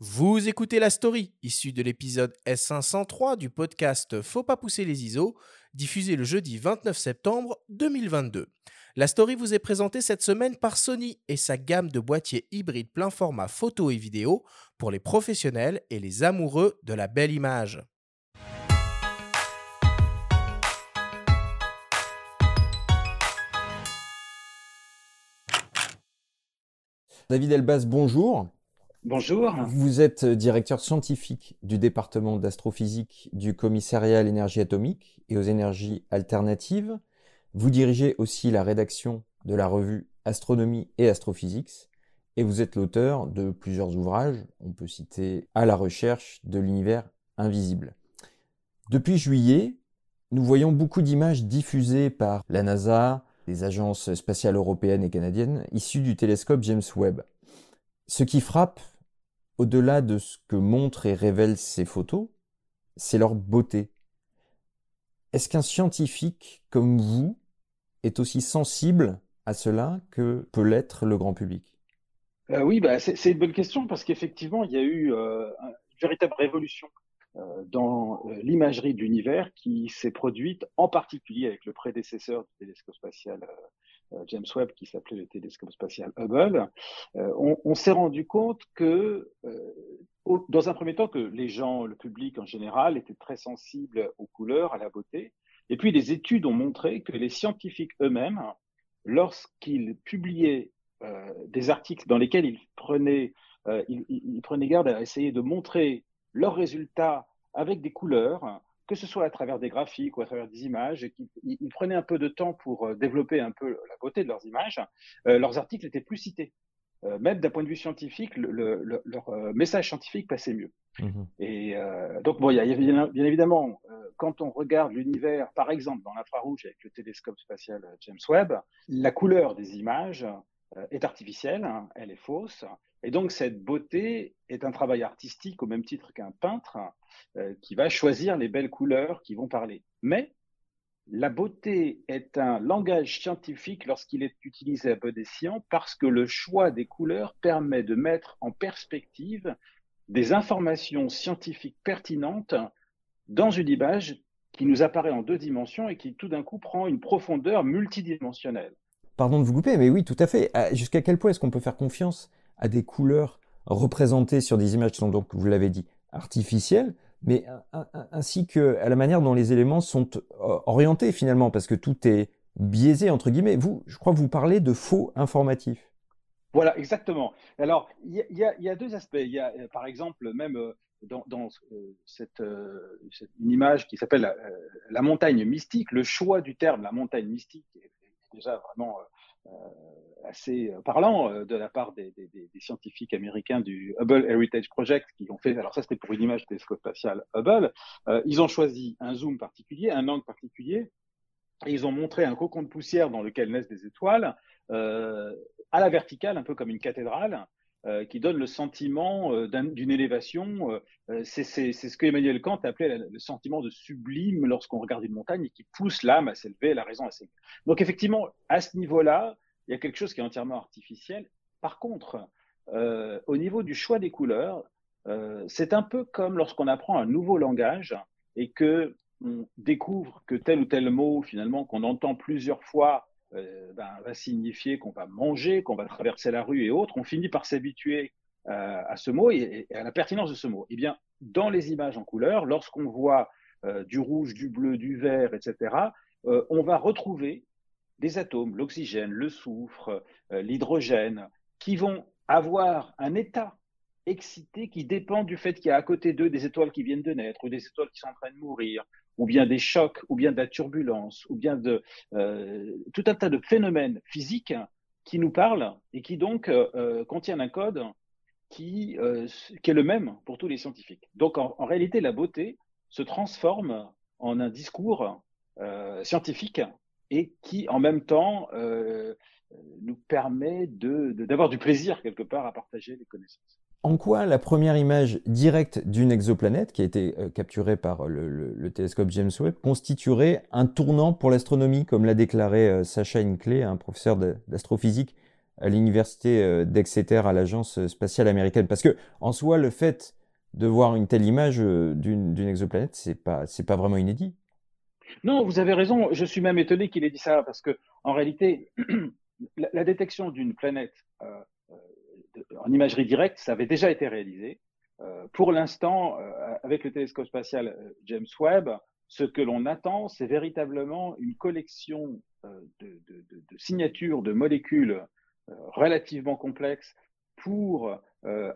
Vous écoutez la story, issue de l'épisode S503 du podcast Faut pas pousser les ISO, diffusé le jeudi 29 septembre 2022. La story vous est présentée cette semaine par Sony et sa gamme de boîtiers hybrides plein format photo et vidéo pour les professionnels et les amoureux de la belle image. David Elbaz, bonjour. Bonjour. Vous êtes directeur scientifique du département d'astrophysique du commissariat à l'énergie atomique et aux énergies alternatives. Vous dirigez aussi la rédaction de la revue Astronomie et Astrophysics et vous êtes l'auteur de plusieurs ouvrages. On peut citer À la recherche de l'univers invisible. Depuis juillet, nous voyons beaucoup d'images diffusées par la NASA, les agences spatiales européennes et canadiennes, issues du télescope James Webb. Ce qui frappe, au-delà de ce que montrent et révèlent ces photos, c'est leur beauté. Est-ce qu'un scientifique comme vous est aussi sensible à cela que peut l'être le grand public? Euh, Oui, bah, c'est une bonne question parce qu'effectivement, il y a eu euh, une véritable révolution euh, dans l'imagerie de l'univers qui s'est produite en particulier avec le prédécesseur du télescope spatial James Webb qui s'appelait le télescope spatial Hubble, euh, on, s'est rendu compte que, euh, dans un premier temps, que les gens, le public en général, étaient très sensibles aux couleurs, à la beauté. Et puis, des études ont montré que les scientifiques eux-mêmes, lorsqu'ils publiaient des articles dans lesquels ils prenaient, ils prenaient garde à essayer de montrer leurs résultats avec des couleurs, que ce soit à travers des graphiques ou à travers des images, et qu'ils prenaient un peu de temps pour euh, développer un peu la beauté de leurs images, euh, leurs articles étaient plus cités. Euh, même d'un point de vue scientifique, leur message scientifique passait mieux. Mmh et donc, bon, il y a, bien, évidemment, quand on regarde l'univers, par exemple, dans l'infrarouge avec le télescope spatial James Webb, la couleur des images est artificielle, hein, elle est fausse, et donc cette beauté est un travail artistique au même titre qu'un peintre euh, qui va choisir les belles couleurs qui vont parler. Mais la beauté est un langage scientifique lorsqu'il est utilisé à bon escient parce que le choix des couleurs permet de mettre en perspective des informations scientifiques pertinentes dans une image qui nous apparaît en deux dimensions et qui tout d'un coup prend une profondeur multidimensionnelle. Pardon de vous couper, mais oui, tout à fait. Jusqu'à quel point est-ce qu'on peut faire confiance à des couleurs représentées sur des images qui sont donc, vous l'avez dit, artificielles, mais ainsi que à la manière dont les éléments sont euh, orientés finalement, parce que tout est biaisé entre guillemets. Vous, je crois que vous parlez de faux informatifs. Voilà, exactement. Alors, il y, a deux aspects. Il y a, euh, par exemple, même euh, dans, cette, image qui s'appelle la, montagne mystique, le choix du terme la montagne mystique déjà vraiment assez parlant de la part des, scientifiques américains du Hubble Heritage Project qui ont fait, alors ça c'était pour une image télescope spatial Hubble, ils ont choisi un zoom particulier, un angle particulier, et ils ont montré un cocon de poussière dans lequel naissent des étoiles, à la verticale, un peu comme une cathédrale, qui donne le sentiment d'une élévation. c'est ce que Emmanuel Kant appelait le sentiment de sublime lorsqu'on regarde une montagne et qui pousse l'âme à s'élever, la raison à s'élever. Donc effectivement, à ce niveau-là, il y a quelque chose qui est entièrement artificiel. Par contre, euh, au niveau du choix des couleurs, euh, c'est un peu comme lorsqu'on apprend un nouveau langage et que on découvre que tel ou tel mot, finalement, qu'on entend plusieurs fois, euh, ben, va signifier qu'on va manger, qu'on va traverser la rue et autres. On finit par s'habituer à ce mot et, à la pertinence de ce mot. Eh bien, dans les images en couleur, lorsqu'on voit du rouge, du bleu, du vert, etc., on va retrouver des atomes, l'oxygène, le soufre, euh, l'hydrogène, qui vont avoir un état excité qui dépend du fait qu'il y a à côté d'eux des étoiles qui viennent de naître, ou des étoiles qui sont en train de mourir, ou bien des chocs, ou bien de la turbulence, ou bien de euh, tout un tas de phénomènes physiques qui nous parlent et qui donc euh, contiennent un code qui, est le même pour tous les scientifiques. Donc en, réalité, la beauté se transforme en un discours scientifique et qui en même temps euh, nous permet d'avoir du plaisir quelque part à partager les connaissances. En quoi la première image directe d'une exoplanète, qui a été euh, capturée par le, télescope James Webb, constituerait un tournant pour l'astronomie, comme l'a déclaré euh, Sacha Hinckley, un professeur d'astrophysique à l'université d'Exeter à l'agence spatiale américaine? Parce que en soi, le fait de voir une telle image d'une exoplanète, c'est pas pas vraiment inédit. Non, vous avez raison. Je suis même étonné qu'il ait dit ça parce que en réalité, la, détection d'une planète en imagerie directe, ça avait déjà été réalisé. pour l'instant, avec le télescope spatial James Webb, ce que l'on attend, c'est véritablement une collection euh, de, signatures de molécules euh, relativement complexes euh,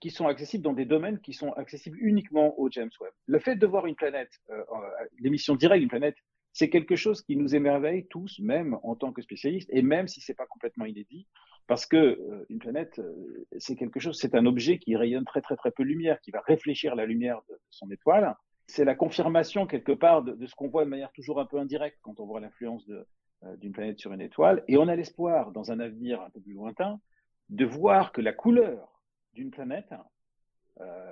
qui sont accessibles dans des domaines qui sont accessibles uniquement au James Webb. Le fait de voir une planète, l'émission directe d'une planète, c'est quelque chose qui nous émerveille tous, même en tant que spécialistes, et même si c'est pas complètement inédit, parce que une planète, c'est quelque chose, c'est un objet qui rayonne très très très peu de lumière, qui va réfléchir la lumière de son étoile, c'est la confirmation quelque part de, ce qu'on voit de manière toujours un peu indirecte quand on voit l'influence euh, d'une planète sur une étoile. Et on a l'espoir, dans un avenir un peu plus lointain, de voir que la couleur d'une planète, euh,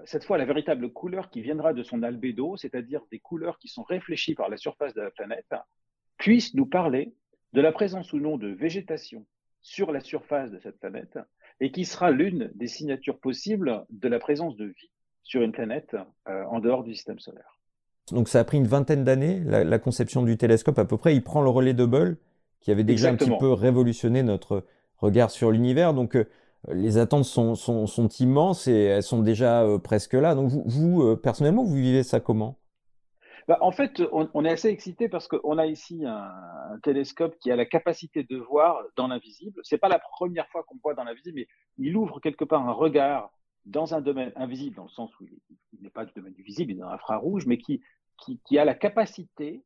cette fois la véritable couleur qui viendra de son albédo, c'est-à-dire des couleurs qui sont réfléchies par la surface de la planète, puisse nous parler de la présence ou non de végétation sur la surface de cette planète et qui sera l'une des signatures possibles de la présence de vie sur une planète euh, en dehors du système solaire. Donc ça a pris une vingtaine d'années, la, conception du télescope à peu près. Il prend le relais de Hubble, qui avait déjà un petit peu révolutionné notre regard sur l'univers. Donc euh, les attentes sont, sont, immenses et elles sont déjà euh, presque là. Donc vous, personnellement, vous vivez ça comment? Bah, en fait, on, est assez excité parce qu'on a ici un, un, télescope qui a la capacité de voir dans l'invisible. C'est pas la première fois qu'on voit dans l'invisible, mais il ouvre quelque part un regard dans un domaine invisible, dans le sens où il n'est pas du domaine du visible, il est dans l'infrarouge, mais qui, qui, a la capacité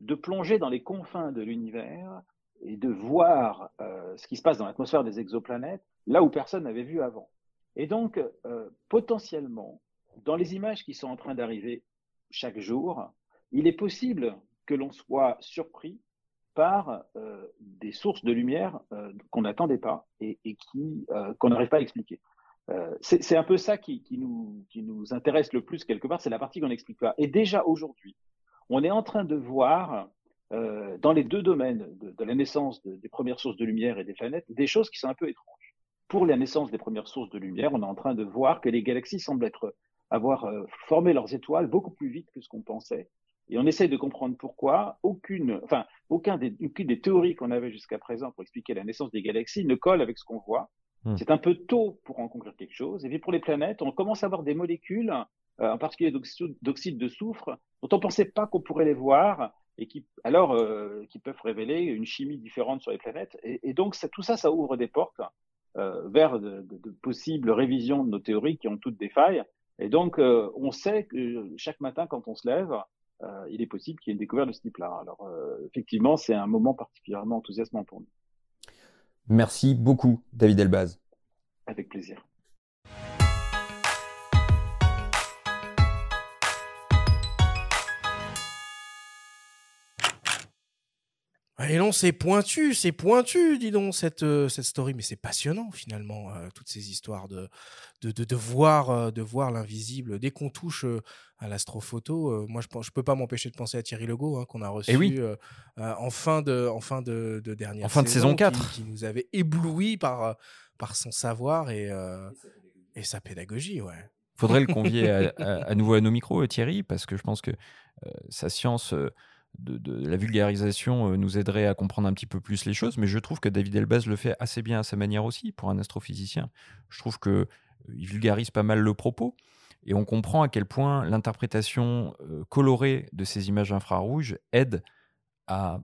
de plonger dans les confins de l'univers et de voir euh, ce qui se passe dans l'atmosphère des exoplanètes, là où personne n'avait vu avant. Et donc, euh, potentiellement, dans les images qui sont en train d'arriver chaque jour, il est possible que l'on soit surpris par euh, des sources de lumière qu'on n'attendait pas et, qui qu'on n'arrive pas à expliquer. C'est un peu ça qui, nous, qui, nous, intéresse le plus quelque part, c'est la partie qu'on n'explique pas. Et déjà aujourd'hui, on est en train de voir euh, dans les deux domaines de, la naissance des premières sources de lumière et des planètes des choses qui sont un peu étranges. Pour la naissance des premières sources de lumière, on est en train de voir que les galaxies semblent être, avoir euh, formé leurs étoiles beaucoup plus vite que ce qu'on pensait. Et on essaye de comprendre pourquoi aucune, enfin, aucun des, aucune des théories qu'on avait jusqu'à présent pour expliquer la naissance des galaxies ne colle avec ce qu'on voit. Hmm. C'est un peu tôt pour en conclure quelque chose. Et puis pour les planètes, on commence à avoir des molécules, euh, en particulier d'oxyde de soufre, dont on pensait pas qu'on pourrait les voir et qui alors euh, qui peuvent révéler une chimie différente sur les planètes. Et, donc tout ça, ça ouvre des portes euh, vers de, possibles révisions de nos théories qui ont toutes des failles. Et donc on sait que chaque matin quand on se lève, il est possible qu'il y ait une découverte de ce type-là. Alors effectivement, c'est un moment particulièrement enthousiasmant pour nous. Merci beaucoup, David Elbaz. Avec plaisir. Et non, c'est pointu, c'est pointu, dis donc, cette, euh, cette story. Mais c'est passionnant, finalement, euh, toutes ces histoires de, de, de, voir, euh, de voir l'invisible. Dès qu'on touche à l'astrophoto, moi, je ne peux pas m'empêcher de penser à Thierry Legault, hein, qu'on a reçu eh en fin de, en fin de, de dernière en fin de saison 4. Qui, nous avait ébloui par, par son savoir et, et sa pédagogie, ouais. Faudrait le convier à, à, nouveau à nos micros, Thierry, parce que je pense que sa science de, la vulgarisation euh, nous aiderait à comprendre un petit peu plus les choses, mais je trouve que David Elbaz le fait assez bien à sa manière aussi pour un astrophysicien. Je trouve qu'il euh, vulgarise pas mal le propos et on comprend à quel point l'interprétation euh, colorée de ces images infrarouges aide à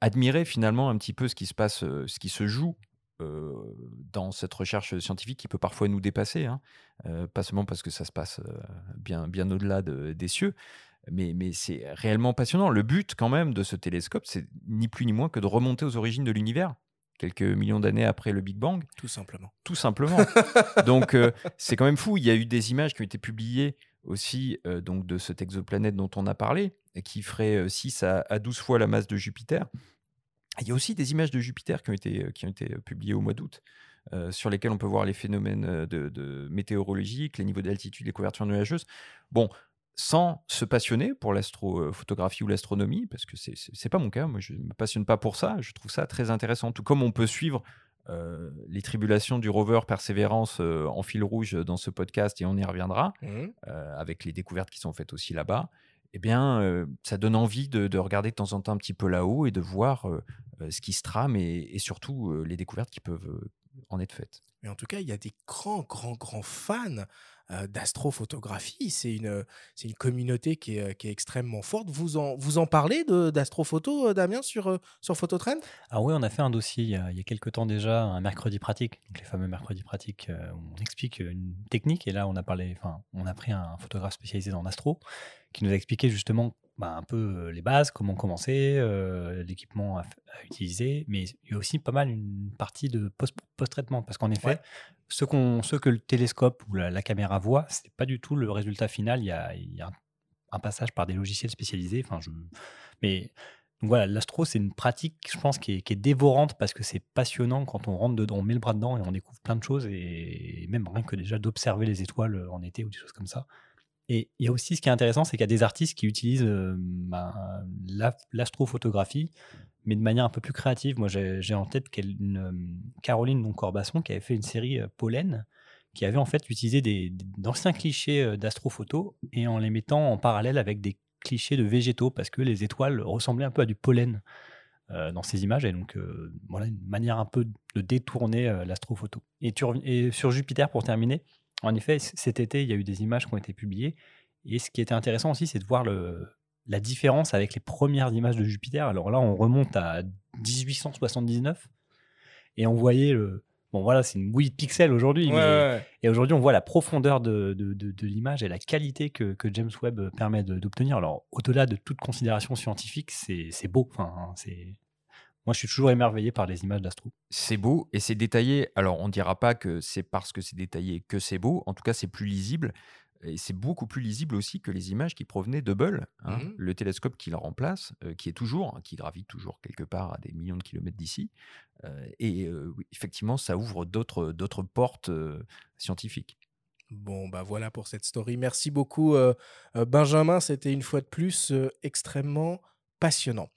admirer finalement un petit peu ce qui se passe, ce qui se joue dans cette recherche scientifique qui peut parfois nous dépasser, hein. pas seulement parce que ça se passe bien, bien au-delà des cieux, mais, mais c'est réellement passionnant. Le but, quand même, de ce télescope, c'est ni plus ni moins que de remonter aux origines de l'univers, quelques millions d'années après le Big Bang. Tout simplement. Tout simplement. donc, euh, c'est quand même fou. Il y a eu des images qui ont été publiées aussi euh, donc de cette exoplanète dont on a parlé, et qui ferait 6 euh, à, 12 fois la masse de Jupiter. Il y a aussi des images de Jupiter qui ont été, qui ont été publiées au mois d'août. sur lesquelles on peut voir les phénomènes de, de météorologiques, les niveaux d'altitude, les couvertures nuageuses. Bon, sans se passionner pour l'astrophotographie ou l'astronomie, parce que c'est n'est pas mon cas, moi je ne me passionne pas pour ça, je trouve ça très intéressant, tout comme on peut suivre les tribulations du rover Persévérance en fil rouge dans ce podcast et on y reviendra, Mmh. avec les découvertes qui sont faites aussi là-bas, eh bien, ça donne envie de, de regarder de temps en temps un petit peu là-haut et de voir ce qui se trame et, et surtout les découvertes qui peuvent en être faites. Mais en tout cas, il y a des grands, grands, grands fans euh, d'astrophotographie. C'est une, c'est une communauté qui est, qui est extrêmement forte. Vous en, vous en parlez de- d'astrophoto, euh, Damien, sur, euh, sur Phototrend? Alors oui, on a fait un dossier il y a, il y a quelques temps déjà, un mercredi pratique, donc les fameux mercredis pratiques, euh, où on explique une technique. Et là, on a parlé, enfin, on a pris un photographe spécialisé dans l'astro qui nous a expliqué justement bah, un peu les bases, comment commencer, euh, l'équipement à, utiliser, mais il y a aussi pas mal une partie de post- post-traitement, parce qu'en effet, Ouais. ce, qu'on, ce que le télescope ou la, la caméra voit, c'est pas du tout le résultat final. Il y a, il y a un, un passage par des logiciels spécialisés. Enfin, je, mais donc voilà, l'astro, c'est une pratique, je pense, qui est, qui est dévorante parce que c'est passionnant quand on rentre dedans, on met le bras dedans et on découvre plein de choses, et même rien que déjà d'observer les étoiles en été ou des choses comme ça. Et il y a aussi ce qui est intéressant, c'est qu'il y a des artistes qui utilisent euh, ben, la- l'astrophotographie, mais de manière un peu plus créative. Moi, j'ai en tête une, euh, Caroline Corbasson qui avait fait une série euh, Pollen, qui avait en fait utilisé des- d'anciens clichés euh, d'astrophoto et en les mettant en parallèle avec des clichés de végétaux, parce que les étoiles ressemblaient un peu à du pollen euh, dans ces images. Et donc, euh, voilà, une manière un peu de détourner euh, l'astrophoto. Et sur Jupiter, pour terminer, en effet, cet été, il y a eu des images qui ont été publiées. Et ce qui était intéressant aussi, c'est de voir le, la différence avec les premières images de Jupiter. Alors là, on remonte à 1879 et on voyait le. Bon, voilà, c'est une bouillie de pixels aujourd'hui. Et aujourd'hui, on voit la profondeur de, de, de- de l'image et la qualité que, que James Webb permet d'obtenir. Alors, au-delà de toute considération scientifique, c'est c'est beau. Enfin, hein, c'est. Moi, je suis toujours émerveillé par les images d'astro. C'est beau et c'est détaillé. Alors, on ne dira pas que c'est parce que c'est détaillé que c'est beau. En tout cas, c'est plus lisible. Et c'est beaucoup plus lisible aussi que les images qui provenaient d'Hubble, hein, Mhm. le télescope qui le remplace, euh, qui est toujours, qui gravite toujours quelque part à des millions de kilomètres d'ici. Euh, et euh, oui, effectivement, ça ouvre d'autres d'autres portes euh, scientifiques. Bon, bah voilà pour cette story. Merci beaucoup, Benjamin. C'était une fois de plus euh, extrêmement passionnant.